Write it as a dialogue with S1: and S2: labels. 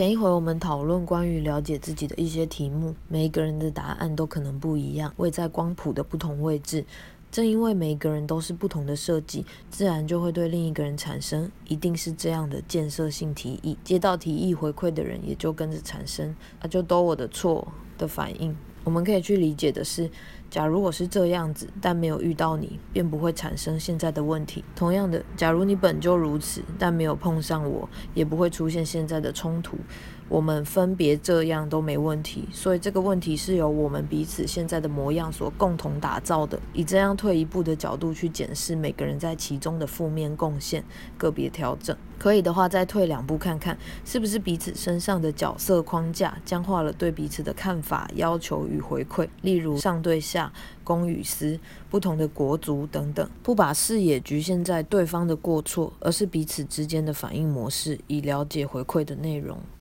S1: 前一回我们讨论关于了解自己的一些题目，每一个人的答案都可能不一样，位在光谱的不同位置。正因为每一个人都是不同的设计，自然就会对另一个人产生一定是这样的建设性提议，接到提议回馈的人也就跟着产生啊，就都我的错的反应。我们可以去理解的是，假如我是这样子，但没有遇到你，便不会产生现在的问题。同样的，假如你本就如此，但没有碰上我，也不会出现现在的冲突。我们分别这样都没问题，所以这个问题是由我们彼此现在的模样所共同打造的。以这样退一步的角度去检视每个人在其中的负面贡献，个别调整。可以的话，再退两步看看，是不是彼此身上的角色框架僵化了对彼此的看法、要求与回馈。例如上对下、公与私、不同的国族等等，不把视野局限在对方的过错，而是彼此之间的反应模式，以了解回馈的内容。